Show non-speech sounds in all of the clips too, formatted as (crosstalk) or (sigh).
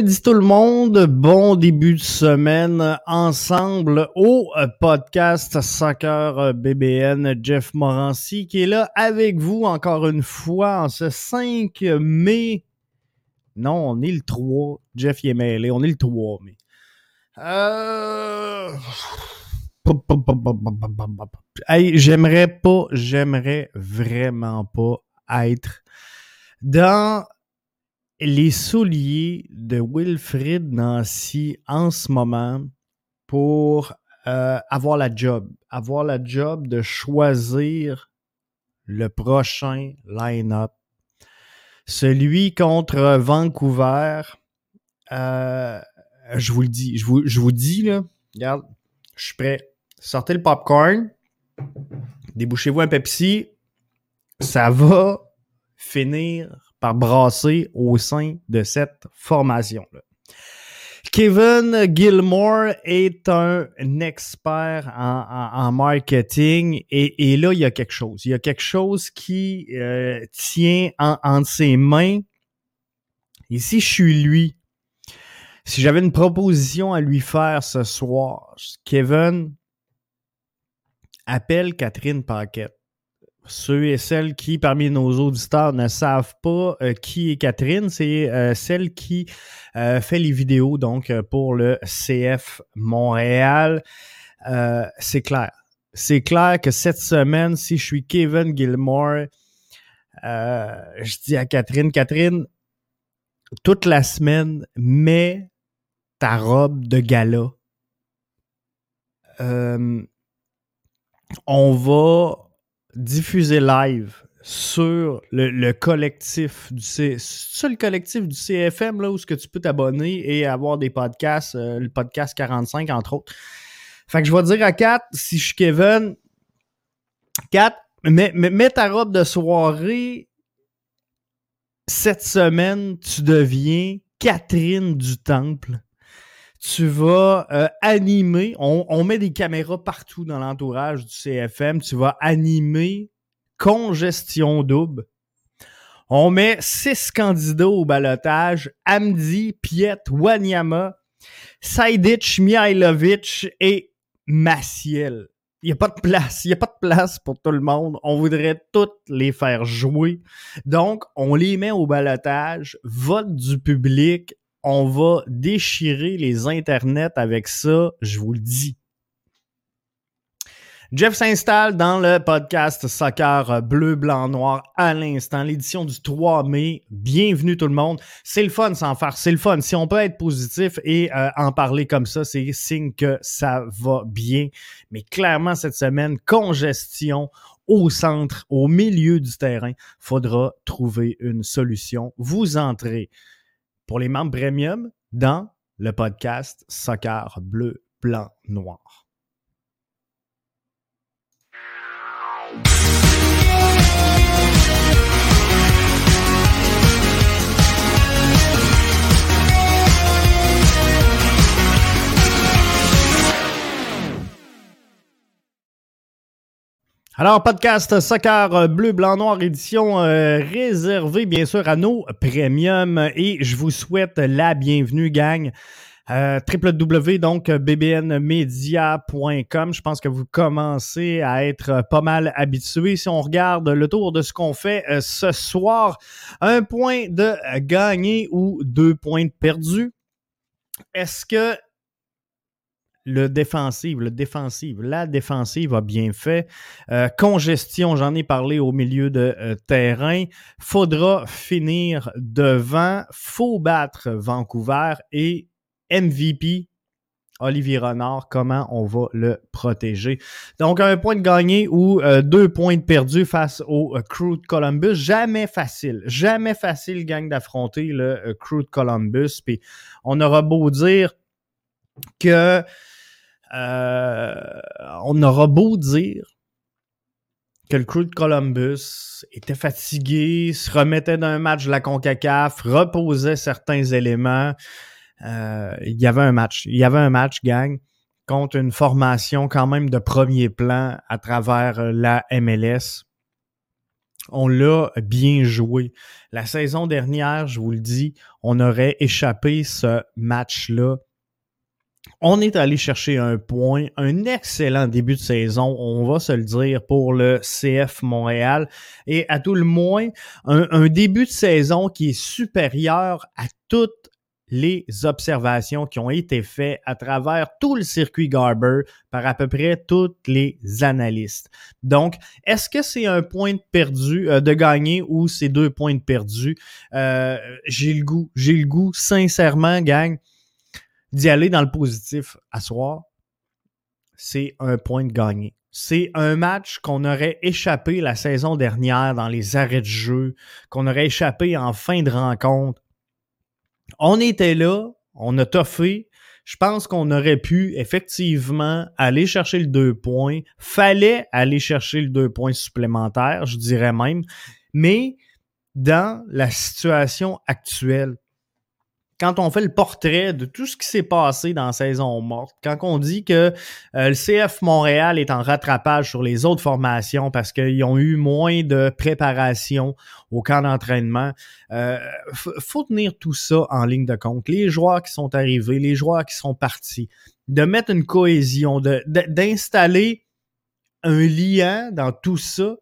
Lundi tout le monde, bon début de semaine ensemble au podcast Soccer BBN. Jeff Morancy qui est là avec vous encore une fois en ce 5 mai. Non, on est le 3. Jeff y est mêlé, on est le 3 mai. Euh... J'aimerais pas, j'aimerais vraiment pas être dans les souliers de Wilfrid Nancy en ce moment pour euh, avoir la job, avoir la job de choisir le prochain line-up. Celui contre Vancouver, euh, je vous le dis, je vous, je vous dis, là, regarde, je suis prêt. Sortez le popcorn, débouchez-vous un Pepsi, ça va finir par brasser au sein de cette formation-là. Kevin Gilmore est un expert en, marketing et, là, il y a quelque chose. Il y a quelque chose qui euh, tient en, entre ses mains. Et si je suis lui, si j'avais une proposition à lui faire ce soir, Kevin, appelle Catherine Paquette ceux et celles qui, parmi nos auditeurs, ne savent pas euh, qui est Catherine, c'est euh, celle qui euh, fait les vidéos donc pour le CF Montréal. c'est clair. C'est clair que cette semaine, si je suis Kevin Gilmore, je dis à Catherine, Catherine, toute la semaine, mets ta robe de gala. on va diffusé live sur le, collectif du C... le collectif du CFM là où ce que tu peux t'abonner et avoir des podcasts, euh, le podcast 45 entre autres. Fait que je vais dire à Kat, si je suis Kevin, Kat, mets, mets ta robe de soirée. Cette semaine, tu deviens Catherine du Temple tu vas euh, animer, on, met des caméras partout dans l'entourage du CFM, tu vas animer congestion double. On met six candidats au balotage, Amdi, Piet, Wanyama, Saidic, Mihailovic et Maciel. Il n'y a pas de place, il n'y a pas de place pour tout le monde. On voudrait toutes les faire jouer. Donc, on les met au balotage, vote du public, on va déchirer les internets avec ça, je vous le dis. Jeff s'installe dans le podcast Soccer Bleu, Blanc, Noir à l'instant, l'édition du 3 mai. Bienvenue tout le monde. C'est le fun sans faire, c'est le fun. Si on peut être positif et euh, en parler comme ça, c'est signe que ça va bien. Mais clairement, cette semaine, congestion au centre, au milieu du terrain, faudra trouver une solution. Vous entrez pour les membres premium dans le podcast Soccer bleu, blanc, noir. Alors, podcast Soccer bleu, blanc, noir, édition euh, réservée bien sûr à nos premiums et je vous souhaite la bienvenue, gang. Euh, www. Je pense que vous commencez à être pas mal habitués. Si on regarde le tour de ce qu'on fait euh, ce soir, un point de gagné ou deux points de perdu. Est-ce que le défensif, le défensif, la défensive a bien fait. Euh, congestion, j'en ai parlé au milieu de euh, terrain. Faudra finir devant. Faut battre Vancouver et MVP. Olivier Renard, comment on va le protéger? Donc, un point de gagné ou euh, deux points de perdu face au Crew de Columbus. Jamais facile. Jamais facile, gang, d'affronter le Crew de Columbus. Puis, on aura beau dire que euh, on aura beau dire que le crew de Columbus était fatigué, se remettait d'un match de la CONCACAF, reposait certains éléments. Euh, il y avait un match. Il y avait un match, gang, contre une formation quand même de premier plan à travers la MLS. on l'a bien joué. La saison dernière, je vous le dis, on aurait échappé ce match-là. On est allé chercher un point, un excellent début de saison, on va se le dire, pour le CF Montréal. Et à tout le moins, un, début de saison qui est supérieur à toute les observations qui ont été faites à travers tout le circuit Garber par à peu près tous les analystes. Donc, est-ce que c'est un point perdu euh, de gagner ou c'est deux points de perdu? Euh, j'ai le goût, j'ai le goût, sincèrement, gang, d'y aller dans le positif à soir. C'est un point de gagner. C'est un match qu'on aurait échappé la saison dernière dans les arrêts de jeu, qu'on aurait échappé en fin de rencontre on était là, on a toffé. Je pense qu'on aurait pu effectivement aller chercher le deux points. Fallait aller chercher le deux points supplémentaires, je dirais même. Mais dans la situation actuelle, quand on fait le portrait de tout ce qui s'est passé dans saison morte, quand on dit que euh, le CF Montréal est en rattrapage sur les autres formations parce qu'ils ont eu moins de préparation au camp d'entraînement, euh, faut tenir tout ça en ligne de compte. Les joueurs qui sont arrivés, les joueurs qui sont partis, de mettre une cohésion, d'installer un lien dans tout ça.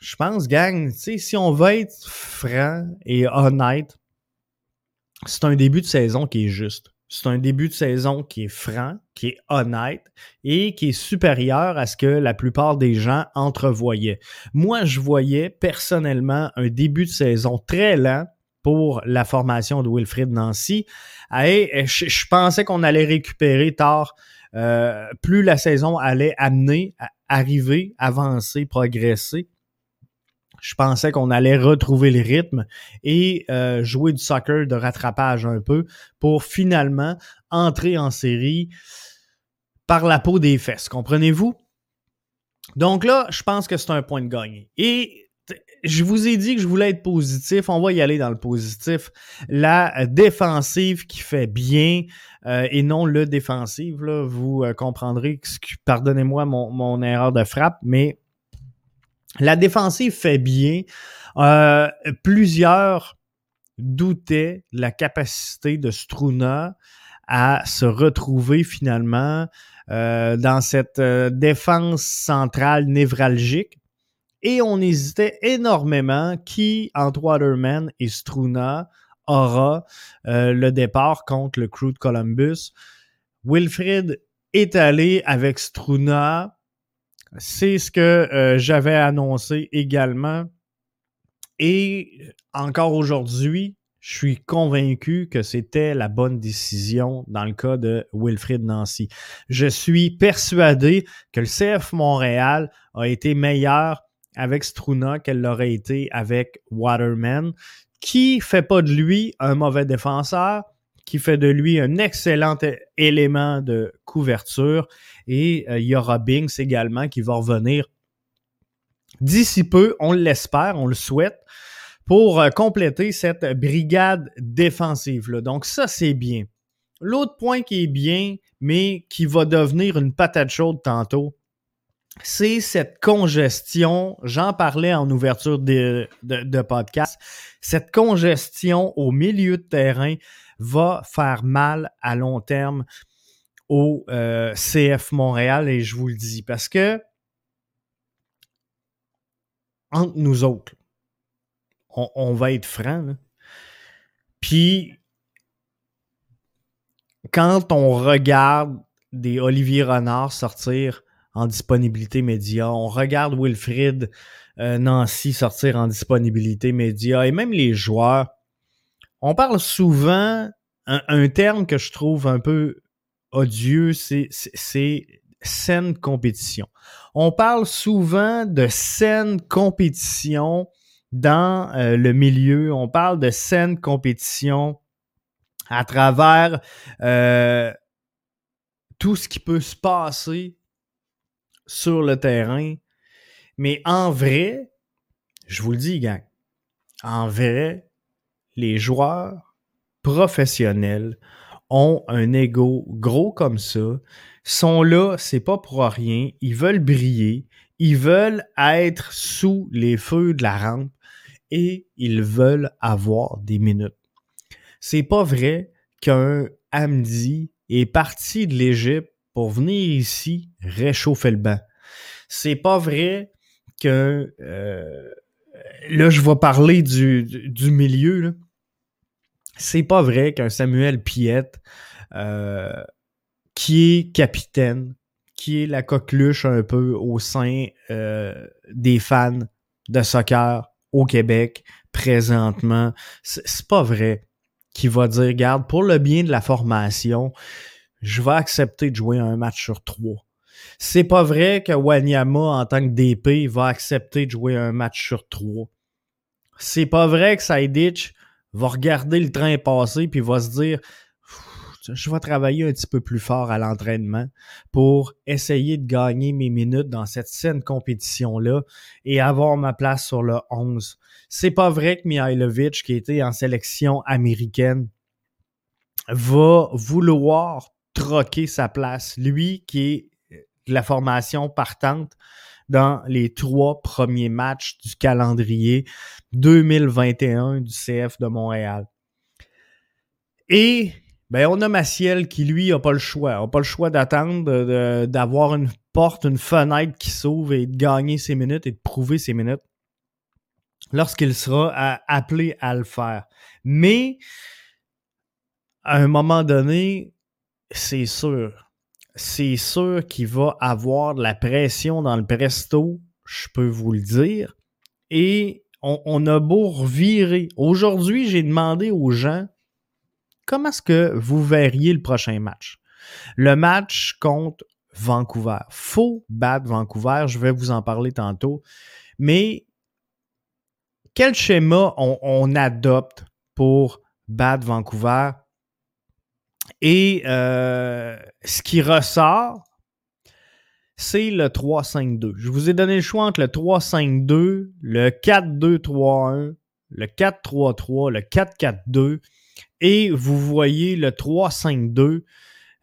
Je pense, gang, si on veut être franc et honnête, c'est un début de saison qui est juste. C'est un début de saison qui est franc, qui est honnête et qui est supérieur à ce que la plupart des gens entrevoyaient. Moi, je voyais personnellement un début de saison très lent pour la formation de Wilfrid Nancy. Et je, pensais qu'on allait récupérer tard. Euh, plus la saison allait amener, arriver, avancer, progresser je pensais qu'on allait retrouver le rythme et euh, jouer du soccer de rattrapage un peu pour finalement entrer en série par la peau des fesses. Comprenez-vous? Donc là, je pense que c'est un point de gagné. Et je vous ai dit que je voulais être positif. On va y aller dans le positif. La défensive qui fait bien euh, et non le défensive. Là, vous euh, comprendrez, pardonnez-moi mon, mon erreur de frappe, mais la défensive fait bien. Euh, plusieurs doutaient la capacité de Struna à se retrouver finalement euh, dans cette euh, défense centrale névralgique. Et on hésitait énormément qui, entre Waterman et Struna, aura le départ contre le crew de Columbus. Wilfrid est allé avec Struna c'est ce que euh, j'avais annoncé également. Et encore aujourd'hui, je suis convaincu que c'était la bonne décision dans le cas de Wilfrid Nancy. Je suis persuadé que le CF Montréal a été meilleur avec Struna qu'elle l'aurait été avec Waterman, qui fait pas de lui un mauvais défenseur, qui fait de lui un excellent élément de couverture. Et euh, il y aura Binks également qui va revenir d'ici peu, on l'espère, on le souhaite, pour euh, compléter cette brigade défensive-là. Donc ça, c'est bien. L'autre point qui est bien, mais qui va devenir une patate chaude tantôt, c'est cette congestion, j'en parlais en ouverture de, podcast, cette congestion au milieu de terrain va faire mal à long terme au euh, CF Montréal et je vous le dis parce que entre nous autres, on, va être franc. Puis quand on regarde des Olivier Renard sortir en disponibilité média, on regarde Wilfrid euh, Nancy sortir en disponibilité média et même les joueurs on parle souvent, un, terme que je trouve un peu odieux, c'est saine compétition. On parle souvent de saine compétition dans euh, le milieu. On parle de saine compétition à travers euh, tout ce qui peut se passer sur le terrain. Mais en vrai, je vous le dis, gang, en vrai, les joueurs professionnels ont un ego gros comme ça, sont là, c'est pas pour rien, ils veulent briller, Ils veulent être sous les feux de la rampe et ils veulent avoir des minutes. C'est pas vrai qu'un Hamdi est parti de l'Égypte pour venir ici réchauffer le banc. C'est pas vrai que euh, là je vais parler du, du, milieu. C'est pas vrai qu'un Samuel Piette euh, qui est capitaine, qui est la coqueluche un peu au sein euh, des fans de soccer au Québec présentement. C'est pas vrai qu'il va dire, regarde, pour le bien de la formation, je vais accepter de jouer un match sur trois. C'est pas vrai que Wanyama, en tant que DP, va accepter de jouer un match sur trois. C'est pas vrai que Saiditch va regarder le train passer puis va se dire je vais travailler un petit peu plus fort à l'entraînement pour essayer de gagner mes minutes dans cette saine compétition-là et avoir ma place sur le 11. C'est pas vrai que Mihailovic, qui était en sélection américaine, va vouloir troquer sa place. Lui qui est de la formation partante dans les trois premiers matchs du calendrier 2021 du CF de Montréal. Et ben on a Maciel qui, lui, a pas le choix. A pas le choix d'attendre, d'avoir une porte, une fenêtre qui s'ouvre et de gagner ses minutes et de prouver ses minutes lorsqu'il sera appelé à le faire. Mais, à un moment donné, c'est sûr. C'est sûr qu'il va avoir de la pression dans le presto, je peux vous le dire. Et on, a beau revirer. Aujourd'hui, j'ai demandé aux gens comment est-ce que vous verriez le prochain match? Le match contre Vancouver. Faut battre Vancouver, je vais vous en parler tantôt. Mais quel schéma on, adopte pour battre Vancouver? Et euh, ce qui ressort, c'est le 3-5-2. Je vous ai donné le choix entre le 3-5-2, le 4-2-3-1, le 4-3-3, le 4-4-2 et vous voyez le 352,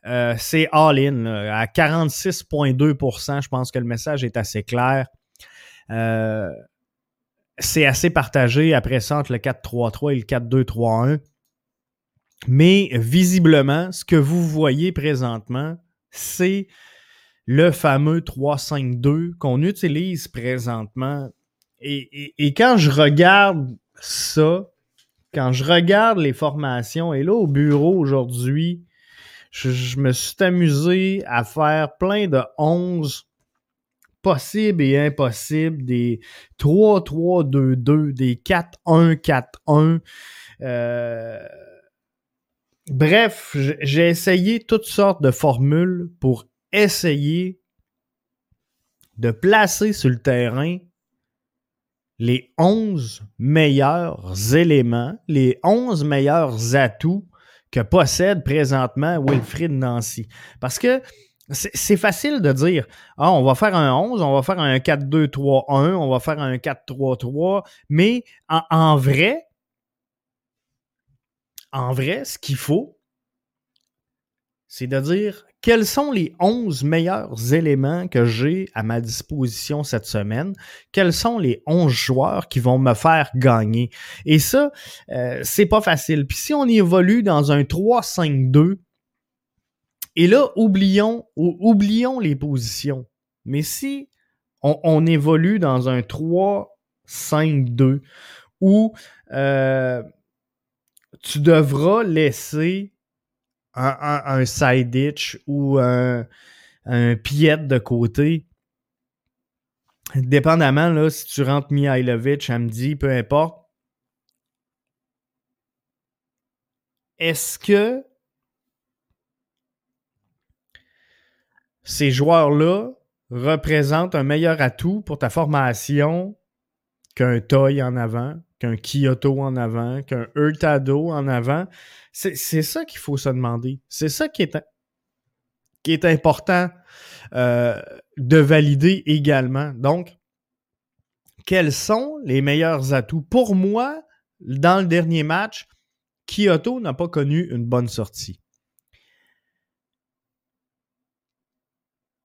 euh, c'est all-in à 46,2% Je pense que le message est assez clair. Euh, c'est assez partagé après ça entre le 4-3-3 et le 4-2-3-1. Mais visiblement, ce que vous voyez présentement, c'est le fameux 3-5-2 qu'on utilise présentement. et, quand je regarde ça, quand je regarde les formations, et là au bureau aujourd'hui, je, me suis amusé à faire plein de 11 possibles et impossibles, des 3-3-2-2, des 4-1-4-1. Euh, bref, j'ai essayé toutes sortes de formules pour essayer de placer sur le terrain les 11 meilleurs éléments, les 11 meilleurs atouts que possède présentement Wilfrid Nancy. Parce que c'est facile de dire ah, on va faire un 11, on va faire un 4-2-3-1, on va faire un 4-3-3, mais en, en, vrai, en vrai, ce qu'il faut, c'est de dire quels sont les 11 meilleurs éléments que j'ai à ma disposition cette semaine? Quels sont les 11 joueurs qui vont me faire gagner? Et ça, euh, c'est pas facile. Puis si on évolue dans un 3-5-2, et là, oublions, les positions. Mais si on, évolue dans un 3-5-2 où euh, tu devras laisser un, side ditch ou un, un piette de côté. Dépendamment, là, si tu rentres Mihailovic, dit peu importe. Est-ce que ces joueurs-là représentent un meilleur atout pour ta formation qu'un Toy en avant, qu'un Kyoto en avant, qu'un Hurtado en avant. C'est ça qu'il faut se demander. C'est ça qui est, qui est important euh, de valider également. Donc, quels sont les meilleurs atouts? Pour moi, dans le dernier match, Kyoto n'a pas connu une bonne sortie.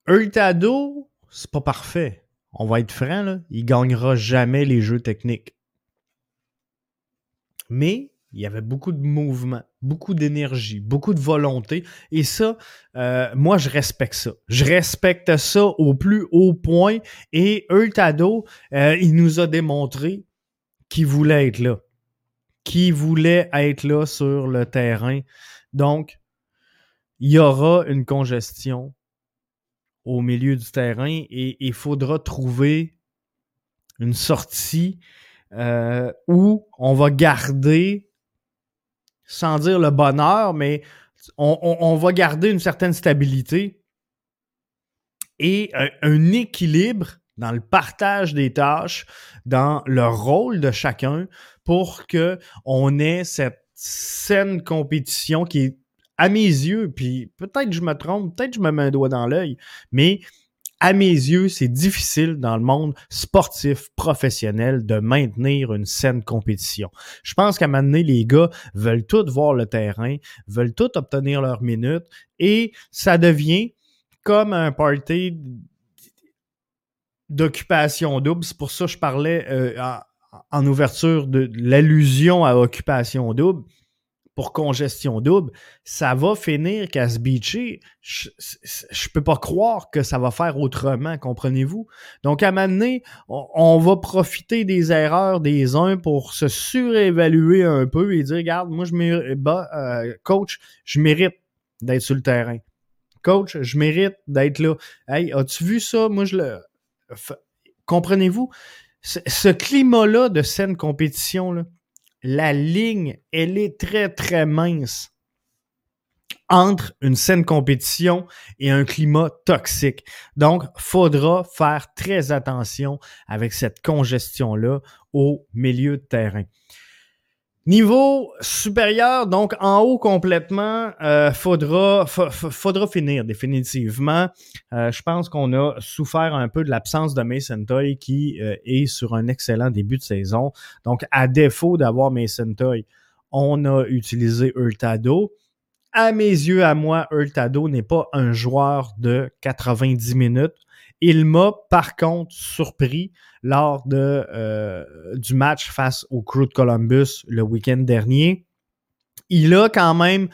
Hurtado, c'est pas parfait. On va être franc, là, il gagnera jamais les jeux techniques. Mais il y avait beaucoup de mouvement, beaucoup d'énergie, beaucoup de volonté. Et ça, euh, moi, je respecte ça. Je respecte ça au plus haut point. Et Hurtado, euh, il nous a démontré qu'il voulait être là. Qu'il voulait être là sur le terrain. Donc, il y aura une congestion au milieu du terrain et il faudra trouver une sortie euh, où on va garder sans dire le bonheur, mais on, va garder une certaine stabilité et un, équilibre dans le partage des tâches, dans le rôle de chacun pour que on ait cette saine compétition qui est à mes yeux, puis peut-être je me trompe, peut-être je me mets un doigt dans l'œil, mais à mes yeux, c'est difficile dans le monde sportif professionnel de maintenir une saine compétition. Je pense qu'à un moment les gars veulent tous voir le terrain, veulent tous obtenir leurs minutes et ça devient comme un party d'occupation double. C'est pour ça que je parlais euh, en ouverture de l'allusion à occupation double pour congestion double, ça va finir qu'à se beacher. Je, je, peux pas croire que ça va faire autrement, comprenez-vous? Donc, à un moment on, va profiter des erreurs des uns pour se surévaluer un peu et dire, regarde, moi, je mérite, bah, euh, coach, je mérite d'être sur le terrain. Coach, je mérite d'être là. Hey, as-tu vu ça? Moi, je le... Comprenez-vous? Ce climat-là de saine compétition, là, la ligne, elle est très, très mince entre une saine compétition et un climat toxique. Donc, faudra faire très attention avec cette congestion-là au milieu de terrain. Niveau supérieur, donc en haut complètement, euh, faudra, faudra finir définitivement. Euh, je pense qu'on a souffert un peu de l'absence de Mason Toy qui euh, est sur un excellent début de saison. Donc, à défaut d'avoir Mason Toy, on a utilisé Hurtado. À mes yeux, à moi, Hurtado n'est pas un joueur de 90 minutes. Il m'a par contre surpris lors de, euh, du match face au Crew de Columbus le week-end dernier. Il a quand même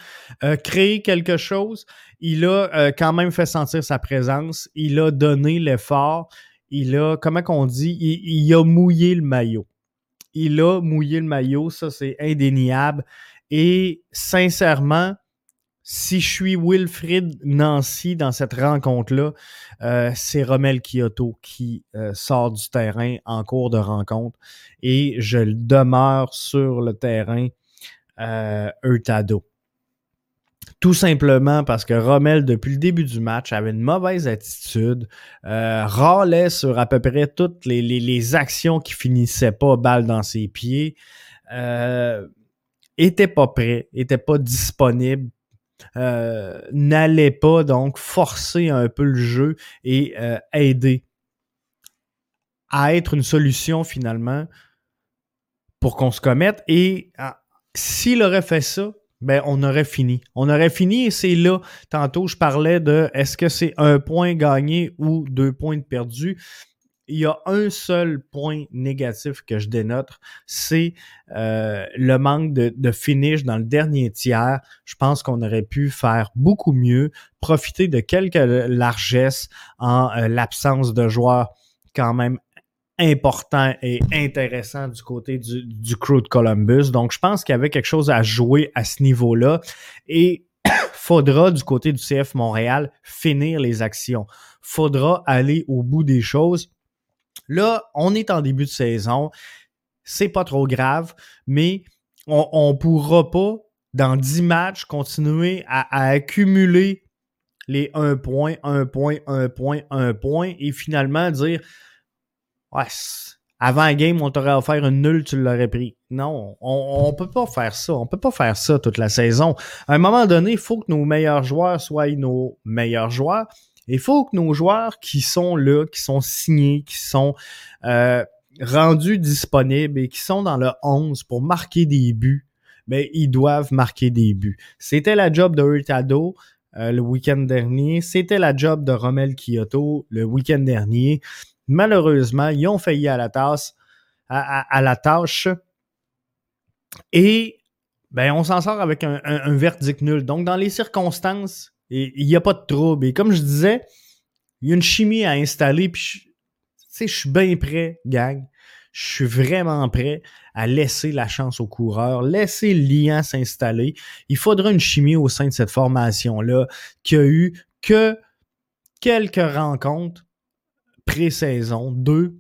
euh, créé quelque chose. Il a euh, quand même fait sentir sa présence. Il a donné l'effort. Il a, comment qu'on dit, il, a mouillé le maillot. Il a mouillé le maillot, ça c'est indéniable. Et sincèrement, si je suis Wilfrid Nancy dans cette rencontre-là, euh, c'est Romel Kyoto qui euh, sort du terrain en cours de rencontre et je demeure sur le terrain euh, Tout simplement parce que Rommel, depuis le début du match, avait une mauvaise attitude, euh, râlait sur à peu près toutes les, les, actions qui finissaient pas balle dans ses pieds, euh, était pas prêt, était pas disponible euh, n'allait pas donc forcer un peu le jeu et euh, aider à être une solution finalement pour qu'on se commette. Et ah, s'il aurait fait ça, ben on aurait fini. On aurait fini et c'est là, tantôt je parlais de est-ce que c'est un point gagné ou deux points perdus il y a un seul point négatif que je dénote, c'est euh, le manque de, finish dans le dernier tiers. Je pense qu'on aurait pu faire beaucoup mieux, profiter de quelques largesses en euh, l'absence de joueurs quand même importants et intéressants du côté du, du crew de Columbus. Donc, je pense qu'il y avait quelque chose à jouer à ce niveau-là. Et (coughs) faudra du côté du CF Montréal finir les actions. Faudra aller au bout des choses Là, on est en début de saison. C'est pas trop grave, mais on ne pourra pas, dans 10 matchs, continuer à, accumuler les 1 point, 1 point, 1 point, 1 point et finalement dire Ouais, avant la game, on t'aurait offert une nulle, tu l'aurais pris. Non, on, ne peut pas faire ça. On peut pas faire ça toute la saison. À un moment donné, il faut que nos meilleurs joueurs soient nos meilleurs joueurs. Il faut que nos joueurs qui sont là, qui sont signés, qui sont euh, rendus disponibles et qui sont dans le 11 pour marquer des buts, mais ben, ils doivent marquer des buts. C'était la job de Hurtado euh, le week-end dernier. C'était la job de Romel Kyoto le week-end dernier. Malheureusement, ils ont failli à la tasse, à, la tâche. Et ben, on s'en sort avec un, verdict nul. Donc, dans les circonstances, il n'y a pas de trouble. Et comme je disais, il y a une chimie à installer. Puis, je suis bien prêt, gang. Je suis vraiment prêt à laisser la chance aux coureurs, laisser le lien s'installer. Il faudra une chimie au sein de cette formation-là qui a eu que quelques rencontres pré-saison, deux,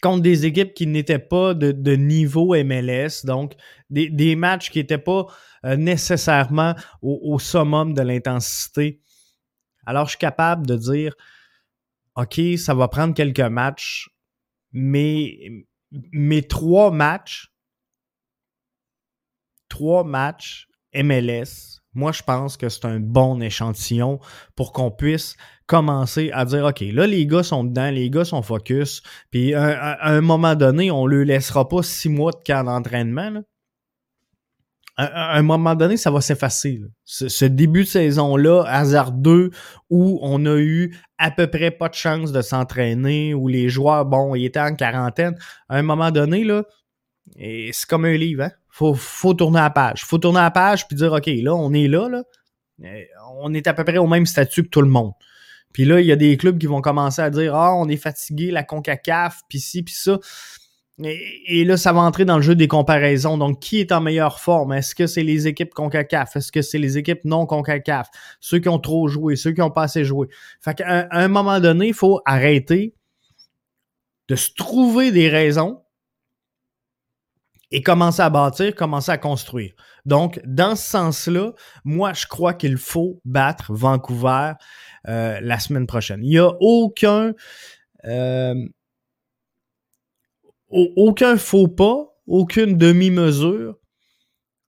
contre des équipes qui n'étaient pas de, niveau MLS, donc des, matchs qui n'étaient pas euh, nécessairement au, summum de l'intensité. Alors, je suis capable de dire, OK, ça va prendre quelques matchs, mais mes trois matchs, trois matchs MLS, moi, je pense que c'est un bon échantillon pour qu'on puisse commencer à dire, OK, là, les gars sont dedans, les gars sont focus, puis à, un moment donné, on ne leur laissera pas six mois de camp d'entraînement. À, un moment donné, ça va s'effacer. Ce, début de saison-là, hasardeux, où on a eu à peu près pas de chance de s'entraîner, où les joueurs, bon, ils étaient en quarantaine, à un moment donné, là, c'est comme un livre, hein? Faut, faut tourner la page. Faut tourner la page puis dire, OK, là, on est là, là. On est à peu près au même statut que tout le monde. Puis là, il y a des clubs qui vont commencer à dire Ah, on est fatigué, la CONCACAF, puis ci, puis ça. Et, là, ça va entrer dans le jeu des comparaisons. Donc, qui est en meilleure forme? Est-ce que c'est les équipes CONCACAF? Est-ce que c'est les équipes non CONCACAF? Ceux qui ont trop joué, ceux qui ont pas assez joué. Fait qu'à un moment donné, il faut arrêter de se trouver des raisons et commencer à bâtir, commencer à construire. Donc, dans ce sens-là, moi, je crois qu'il faut battre Vancouver euh, la semaine prochaine. Il n'y a aucun euh, aucun faux pas, aucune demi-mesure.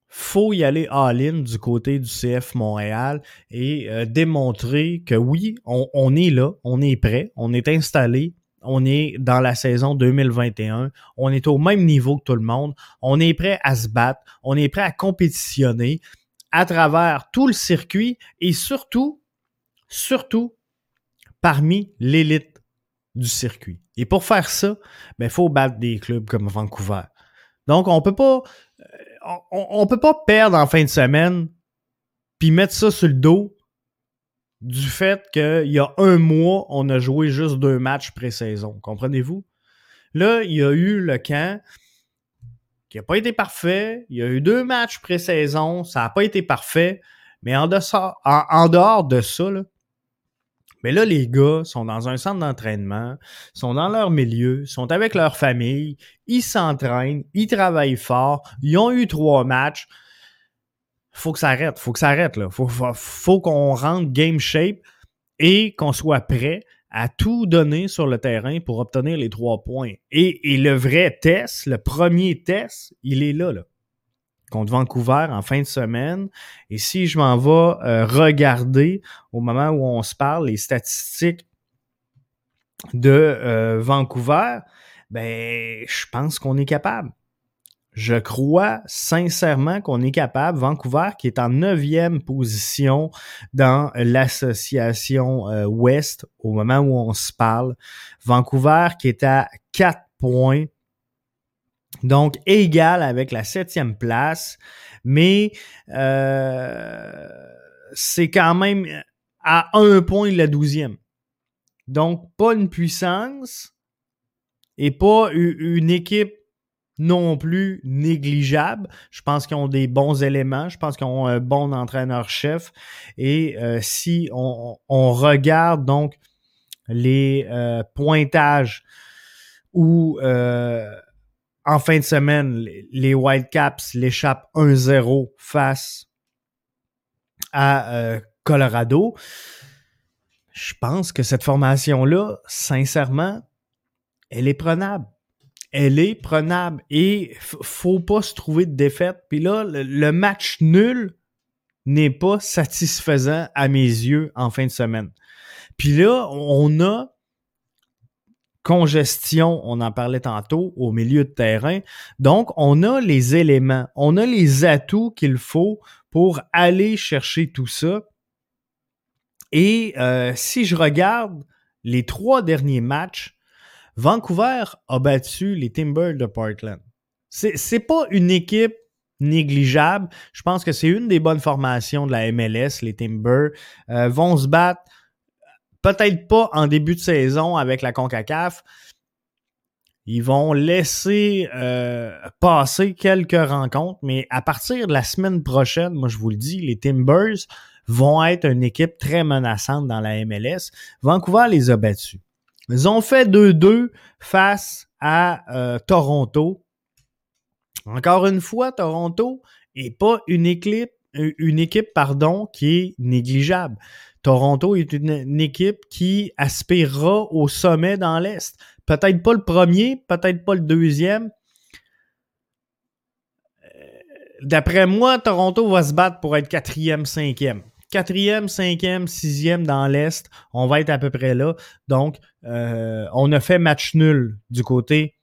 Faut y aller all-in du côté du CF Montréal et euh, démontrer que oui, on, on est là, on est prêt, on est installé, on est dans la saison 2021, on est au même niveau que tout le monde, on est prêt à se battre, on est prêt à compétitionner à travers tout le circuit et surtout, surtout parmi l'élite du circuit. Et pour faire ça, il ben, faut battre des clubs comme Vancouver. Donc, on peut pas, euh, on, peut pas perdre en fin de semaine puis mettre ça sur le dos du fait qu'il y a un mois, on a joué juste deux matchs pré-saison. Comprenez-vous? Là, il y a eu le camp qui n'a pas été parfait. Il y a eu deux matchs pré-saison. Ça n'a pas été parfait. Mais en dehors, en, dehors de ça, là, mais là, les gars sont dans un centre d'entraînement, sont dans leur milieu, sont avec leur famille, ils s'entraînent, ils travaillent fort, ils ont eu trois matchs faut que ça arrête, faut que ça arrête, là. Faut, qu'on rentre game shape et qu'on soit prêt à tout donner sur le terrain pour obtenir les trois points. Et, le vrai test, le premier test, il est là, là. Contre Vancouver en fin de semaine. Et si je m'en vais euh, regarder au moment où on se parle les statistiques de euh, Vancouver, ben je pense qu'on est capable. Je crois sincèrement qu'on est capable, Vancouver qui est en neuvième position dans l'association euh, Ouest au moment où on se parle, Vancouver qui est à quatre points, donc égal avec la septième place, mais euh, c'est quand même à un point la douzième. Donc pas une puissance et pas une équipe non plus négligeable. Je pense qu'ils ont des bons éléments. Je pense qu'ils ont un bon entraîneur-chef. Et euh, si on, regarde donc les euh, pointages où euh, en fin de semaine, les Whitecaps l'échappent 1-0 face à Colorado, je pense que cette formation-là, sincèrement, elle est prenable elle est prenable et faut pas se trouver de défaite. Puis là, le, match nul n'est pas satisfaisant à mes yeux en fin de semaine. Puis là, on a congestion, on en parlait tantôt, au milieu de terrain. Donc, on a les éléments, on a les atouts qu'il faut pour aller chercher tout ça. Et euh, si je regarde les trois derniers matchs, Vancouver a battu les Timbers de Portland. C'est pas une équipe négligeable. Je pense que c'est une des bonnes formations de la MLS. Les Timbers euh, vont se battre peut-être pas en début de saison avec la CONCACAF. Ils vont laisser euh, passer quelques rencontres, mais à partir de la semaine prochaine, moi je vous le dis, les Timbers vont être une équipe très menaçante dans la MLS. Vancouver les a battus. Ils ont fait 2-2 face à euh, Toronto. Encore une fois, Toronto n'est pas une équipe, une équipe qui est négligeable. Toronto est une, équipe qui aspirera au sommet dans l'Est. Peut-être pas le premier, peut-être pas le deuxième. Euh, d'après moi, Toronto va se battre pour être quatrième, cinquième. Quatrième, cinquième, sixième dans l'Est, on va être à peu près là. Donc, euh, on a fait match nul du côté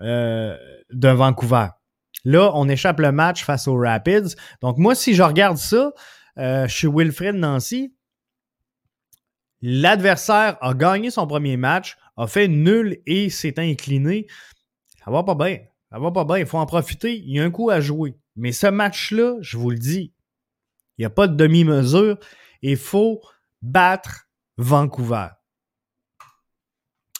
euh, de Vancouver. Là, on échappe le match face aux Rapids. Donc, moi, si je regarde ça, euh, suis Wilfred Nancy. L'adversaire a gagné son premier match, a fait nul et s'est incliné. Ça va pas bien. Ça va pas bien. Il faut en profiter. Il y a un coup à jouer. Mais ce match-là, je vous le dis, il n'y a pas de demi-mesure. Il faut battre Vancouver.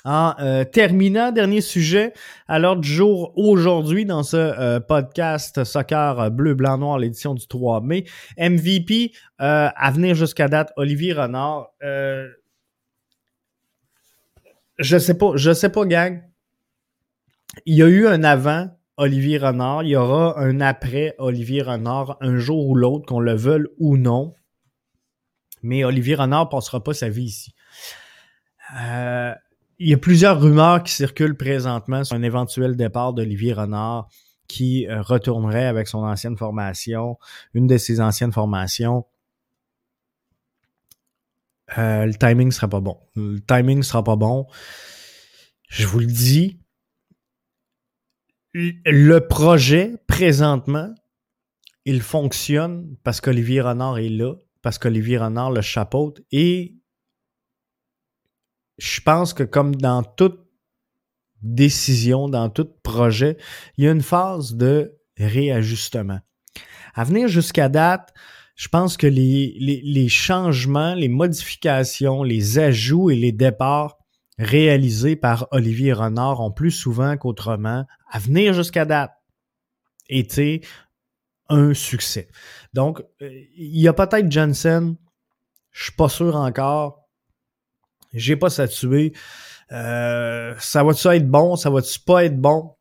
En euh, terminant, dernier sujet à l'ordre du jour aujourd'hui dans ce euh, podcast Soccer Bleu, Blanc, Noir, l'édition du 3 mai. MVP euh, à venir jusqu'à date, Olivier Renard. je sais pas, je sais pas, gang. Il y a eu un avant Olivier Renard, il y aura un après Olivier Renard, un jour ou l'autre, qu'on le veuille ou non. Mais Olivier Renard passera pas sa vie ici. Euh, il y a plusieurs rumeurs qui circulent présentement sur un éventuel départ d'Olivier Renard qui euh, retournerait avec son ancienne formation, une de ses anciennes formations. Euh, le timing sera pas bon. Le timing sera pas bon. Je vous le dis. Le projet, présentement, il fonctionne parce qu'Olivier Renard est là, parce qu'Olivier Renard le chapeaute et je pense que comme dans toute décision, dans tout projet, il y a une phase de réajustement. À venir jusqu'à date, je pense que les, les, changements, les modifications, les ajouts et les départs réalisés par Olivier Renard ont plus souvent qu'autrement, à venir jusqu'à date, été un succès. Donc, il y a peut-être Jensen, je suis pas sûr encore, j'ai pas statué. Euh, ça va-tu être bon? Ça va-tu pas être bon?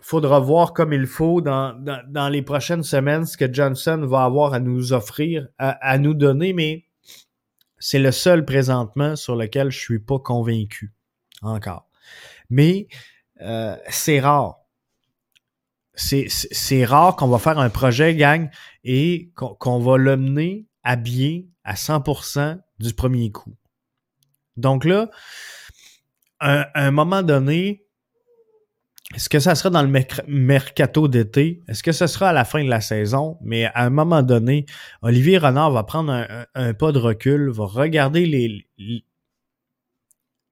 Faudra voir comme il faut dans, dans, les prochaines semaines ce que Johnson va avoir à nous offrir, à, nous donner, mais c'est le seul présentement sur lequel je suis pas convaincu encore. Mais euh, c'est rare. C'est rare qu'on va faire un projet, gang, et qu'on va le mener à bien à 100% du premier coup. Donc là, à, un moment donné, est-ce que ça sera dans le mercato d'été? Est-ce que ce sera à la fin de la saison? Mais à un moment donné, Olivier Renard va prendre un, pas de recul, va regarder les,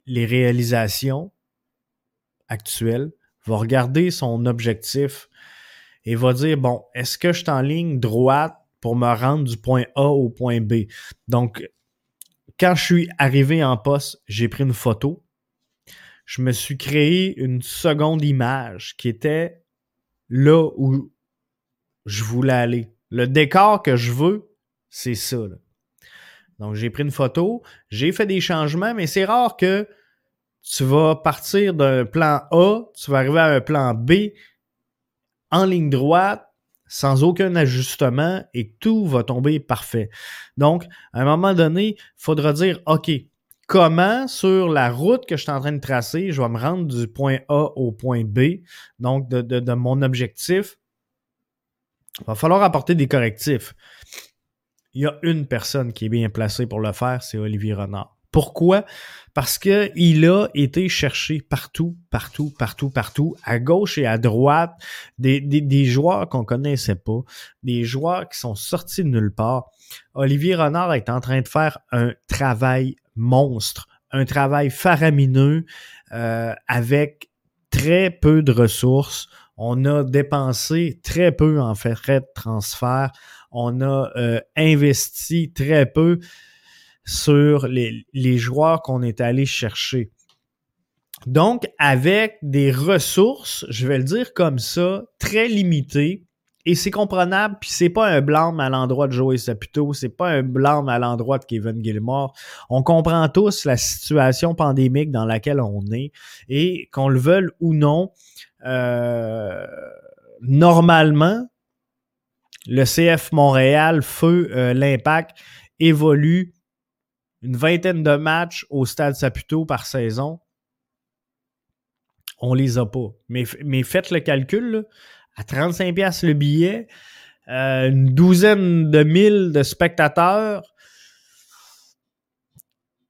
les réalisations actuelles, va regarder son objectif et va dire, bon, est-ce que je suis en ligne droite pour me rendre du point A au point B? Donc, quand je suis arrivé en poste, j'ai pris une photo. Je me suis créé une seconde image qui était là où je voulais aller. Le décor que je veux, c'est ça. Donc, j'ai pris une photo, j'ai fait des changements, mais c'est rare que tu vas partir d'un plan A, tu vas arriver à un plan B en ligne droite, sans aucun ajustement et tout va tomber parfait. Donc, à un moment donné, il faudra dire, OK, comment sur la route que je suis en train de tracer, je vais me rendre du point A au point B, donc de, mon objectif, il va falloir apporter des correctifs. Il y a une personne qui est bien placée pour le faire, c'est Olivier Renard. Pourquoi? Parce qu'il a été cherché partout, partout, partout, partout, à gauche et à droite, des, des, joueurs qu'on connaissait pas, des joueurs qui sont sortis de nulle part. Olivier Renard est en train de faire un travail monstre, un travail faramineux avec très peu de ressources. On a dépensé très peu en frais de transfert. On a investi très peu sur les, les joueurs qu'on est allé chercher. Donc, avec des ressources, je vais le dire comme ça, très limitées, et c'est comprenable, puis c'est pas un blâme à l'endroit de Joey Saputo, c'est pas un blâme à l'endroit de Kevin Gilmore. On comprend tous la situation pandémique dans laquelle on est, et qu'on le veuille ou non, euh, normalement, le CF Montréal, feu euh, l'impact, évolue une vingtaine de matchs au stade Saputo par saison. On les a pas. Mais, faites le calcul, à 35$ le billet, euh, une douzaine de mille de spectateurs,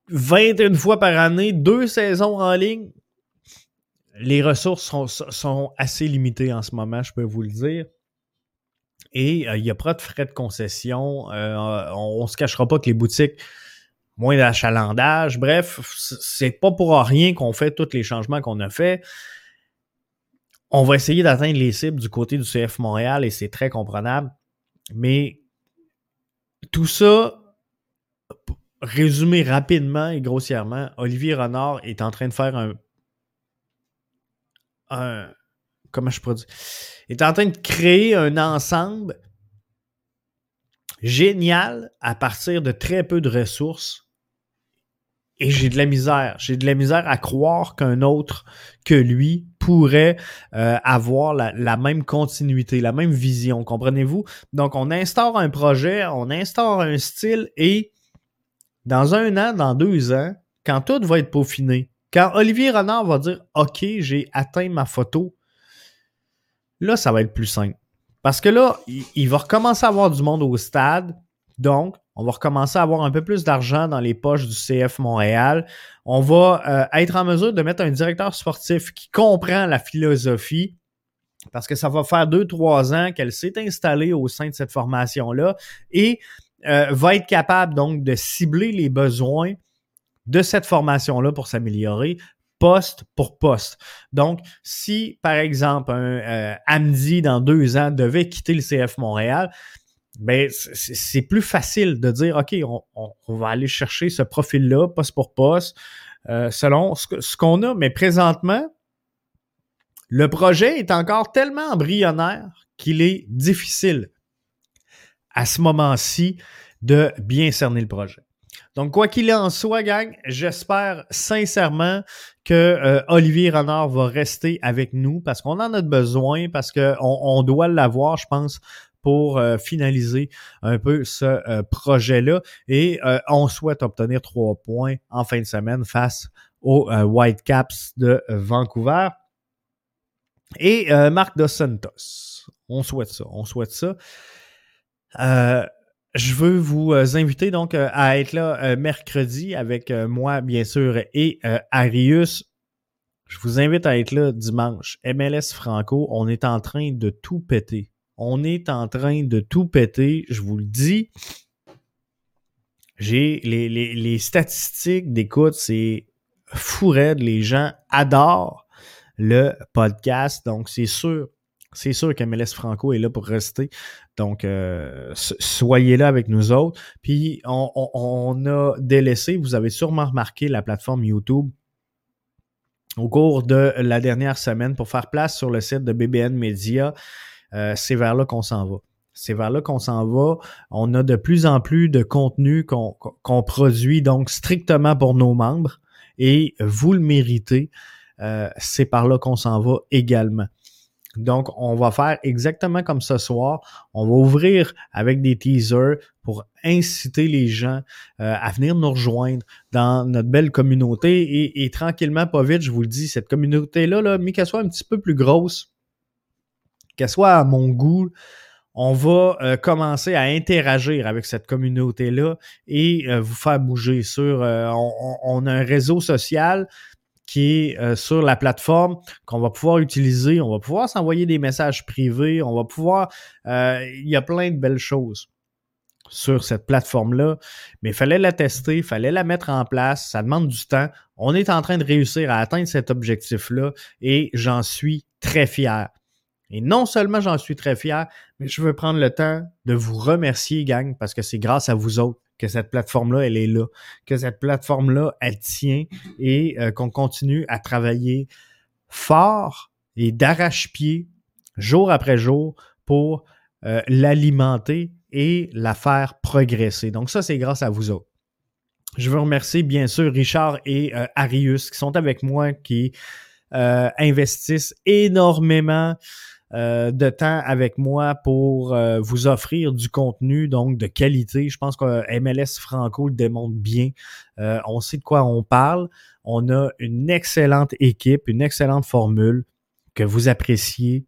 21 fois par année, deux saisons en ligne. Les ressources sont assez limitées en ce moment, je peux vous le dire. Et euh, il n'y a pas de frais de concession. Euh, on ne se cachera pas que les boutiques moins d'achalandage. Bref, c'est pas pour rien qu'on fait tous les changements qu'on a fait. On va essayer d'atteindre les cibles du côté du CF Montréal et c'est très comprenable. Mais tout ça, résumé rapidement et grossièrement, Olivier Renard est en train de faire un. un comment je dire? est en train de créer un ensemble génial à partir de très peu de ressources et j'ai de la misère. J'ai de la misère à croire qu'un autre que lui pourrait euh, avoir la, la, même continuité, la même vision, comprenez-vous? Donc, on instaure un projet, on instaure un style et dans un an, dans deux ans, quand tout va être peaufiné, quand Olivier Renard va dire OK, j'ai atteint ma photo, là, ça va être plus simple. Parce que là, il, va recommencer à avoir du monde au stade. Donc, on va recommencer à avoir un peu plus d'argent dans les poches du CF Montréal. On va euh, être en mesure de mettre un directeur sportif qui comprend la philosophie parce que ça va faire deux, trois ans qu'elle s'est installée au sein de cette formation-là et euh, va être capable donc de cibler les besoins de cette formation-là pour s'améliorer poste pour poste. Donc, si par exemple un euh, Amdi dans deux ans devait quitter le CF Montréal, ben, c'est plus facile de dire, OK, on, va aller chercher ce profil-là, poste pour poste, euh, selon ce, qu'on a. Mais présentement, le projet est encore tellement embryonnaire qu'il est difficile à ce moment-ci de bien cerner le projet. Donc, quoi qu'il en soit, gang, j'espère sincèrement que euh, Olivier Renard va rester avec nous parce qu'on en a besoin, parce qu'on on doit l'avoir, je pense, pour euh, finaliser un peu ce euh, projet-là. Et on souhaite obtenir trois points en fin de semaine face aux Whitecaps de Vancouver. Et Marc Dos Santos. On souhaite ça. On souhaite ça. Je veux vous inviter donc à être là mercredi avec moi, bien sûr, et Arius. Je vous invite à être là dimanche. MLS Franco, on est en train de tout péter on est en train de tout péter, je vous le dis. J'ai les, statistiques d'écoute, c'est fou. Les gens adorent le podcast. Donc, c'est sûr, c'est sûr qu'MLS Franco est là pour rester. Donc, euh, soyez là avec nous autres. Puis, on, on, a délaissé, vous avez sûrement remarqué la plateforme YouTube au cours de la dernière semaine pour faire place sur le site de BBN Media. Euh, c'est vers là qu'on s'en va. C'est vers là qu'on s'en va. On a de plus en plus de contenu qu'on produit donc strictement pour nos membres et vous le méritez. Euh, c'est par là qu'on s'en va également. Donc, on va faire exactement comme ce soir. On va ouvrir avec des teasers pour inciter les gens euh, à venir nous rejoindre dans notre belle communauté. Et, tranquillement, pas vite, je vous le dis, cette communauté-là, là, mais qu'elle soit un petit peu plus grosse, qu'elle soit à mon goût, on va euh, commencer à interagir avec cette communauté-là et euh, vous faire bouger sur. On, a un réseau social qui est sur la plateforme qu'on va pouvoir utiliser. On va pouvoir s'envoyer des messages privés. On va pouvoir. Il y a plein de belles choses. sur cette plateforme-là, mais il fallait la tester, il fallait la mettre en place, ça demande du temps. On est en train de réussir à atteindre cet objectif-là et j'en suis très fier. Et non seulement j'en suis très fier, mais je veux prendre le temps de vous remercier, gang, parce que c'est grâce à vous autres que cette plateforme-là, elle est là, que cette plateforme-là, elle tient et euh, qu'on continue à travailler fort et d'arrache-pied, jour après jour, pour euh, l'alimenter et la faire progresser. Donc ça, c'est grâce à vous autres. Je veux remercier bien sûr Richard et euh, Arius qui sont avec moi, qui investissent énormément euh, de temps avec moi pour vous offrir du contenu donc de qualité. Je pense que MLS Franco le démontre bien. on sait de quoi on parle. On a une excellente équipe, une excellente formule que vous appréciez,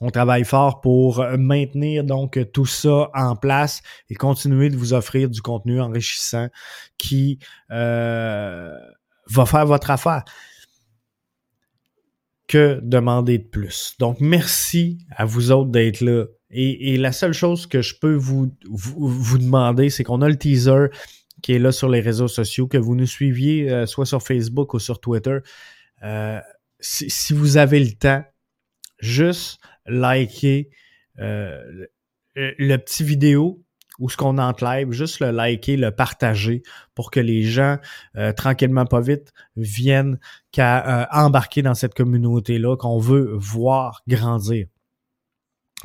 on travaille fort pour maintenir donc tout ça en place et continuer de vous offrir du contenu enrichissant qui euh, va faire votre affaire. Que demander de plus? Donc, merci à vous autres d'être là. Et, la seule chose que je peux vous, vous, demander, c'est qu'on a le teaser qui est là sur les réseaux sociaux, que vous nous suiviez euh, soit sur Facebook ou sur Twitter. Euh, si vous avez le temps, juste liker euh, le, petit vidéo ou ce qu'on entre live, juste le liker, le partager pour que les gens, euh, tranquillement pas vite, viennent qu'à euh, embarquer dans cette communauté-là qu'on veut voir grandir.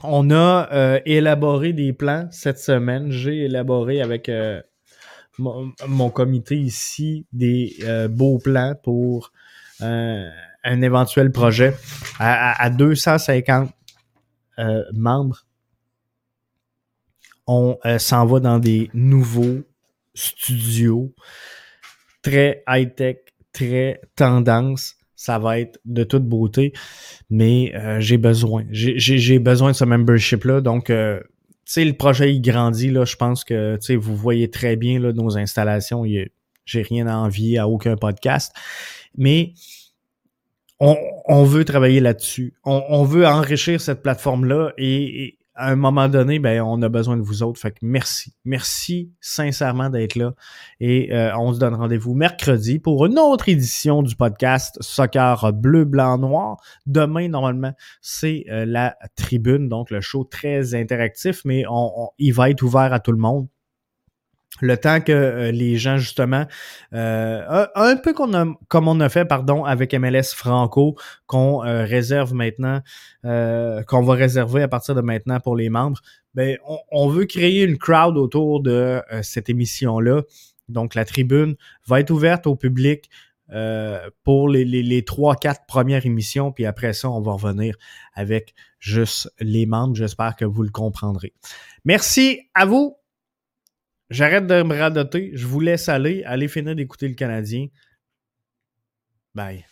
On a élaboré des plans cette semaine. J'ai élaboré avec mon, comité ici des beaux plans pour un éventuel projet à, à 250 euh, membres, on euh, s'en va dans des nouveaux studios très high-tech, très tendance. Ça va être de toute beauté, mais euh, j'ai besoin. J'ai besoin de ce membership-là. Donc, tu sais, le projet, il grandit. Je pense que vous voyez très bien là, nos installations. J'ai rien à envier à aucun podcast. Mais on, veut travailler là-dessus. On, veut enrichir cette plateforme-là et, à un moment donné, ben, on a besoin de vous autres. Fait que merci. Merci sincèrement d'être là. Et euh, on se donne rendez-vous mercredi pour une autre édition du podcast Soccer Bleu, Blanc, Noir. Demain, normalement, c'est euh, la tribune, donc le show très interactif, mais on, il va être ouvert à tout le monde le temps que euh, les gens justement euh, un, peu comme on a fait pardon avec MLS Franco qu'on euh, réserve maintenant qu'on va réserver à partir de maintenant pour les membres ben on, veut créer une crowd autour de cette émission là donc la tribune va être ouverte au public pour les, les, les 3-4 premières émissions, puis après ça, on va revenir avec juste les membres. J'espère que vous le comprendrez. Merci à vous. J'arrête de me radoter. Je vous laisse aller. Allez finir d'écouter le Canadien. Bye.